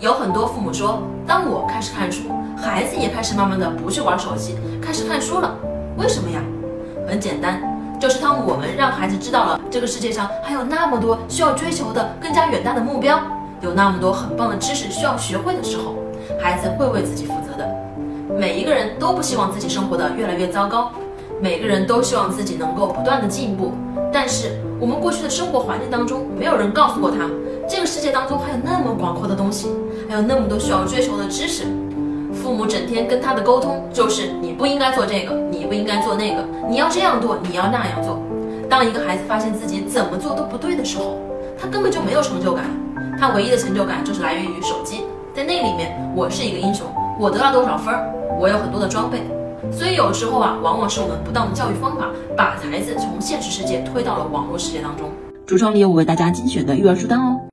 有很多父母说，当我开始看书，孩子也开始慢慢的不去玩手机，开始看书了。为什么呀？很简单，就是当我们让孩子知道了这个世界上还有那么多需要追求的更加远大的目标，有那么多很棒的知识需要学会的时候，孩子会为自己负责的。每一个人都不希望自己生活的越来越糟糕，每个人都希望自己能够不断的进步，但是。我们过去的生活环境当中，没有人告诉过他，这个世界当中还有那么广阔的东西，还有那么多需要追求的知识。父母整天跟他的沟通就是你不应该做这个，你不应该做那个，你要这样做，你要那样做。当一个孩子发现自己怎么做都不对的时候，他根本就没有成就感，他唯一的成就感就是来源于手机，在那里面我是一个英雄，我得了多少分，我有很多的装备。所以有时候啊，往往是我们不当的教育方法，把孩子从现实世界推到了网络世界当中。橱窗里有我为大家精选的育儿书单哦。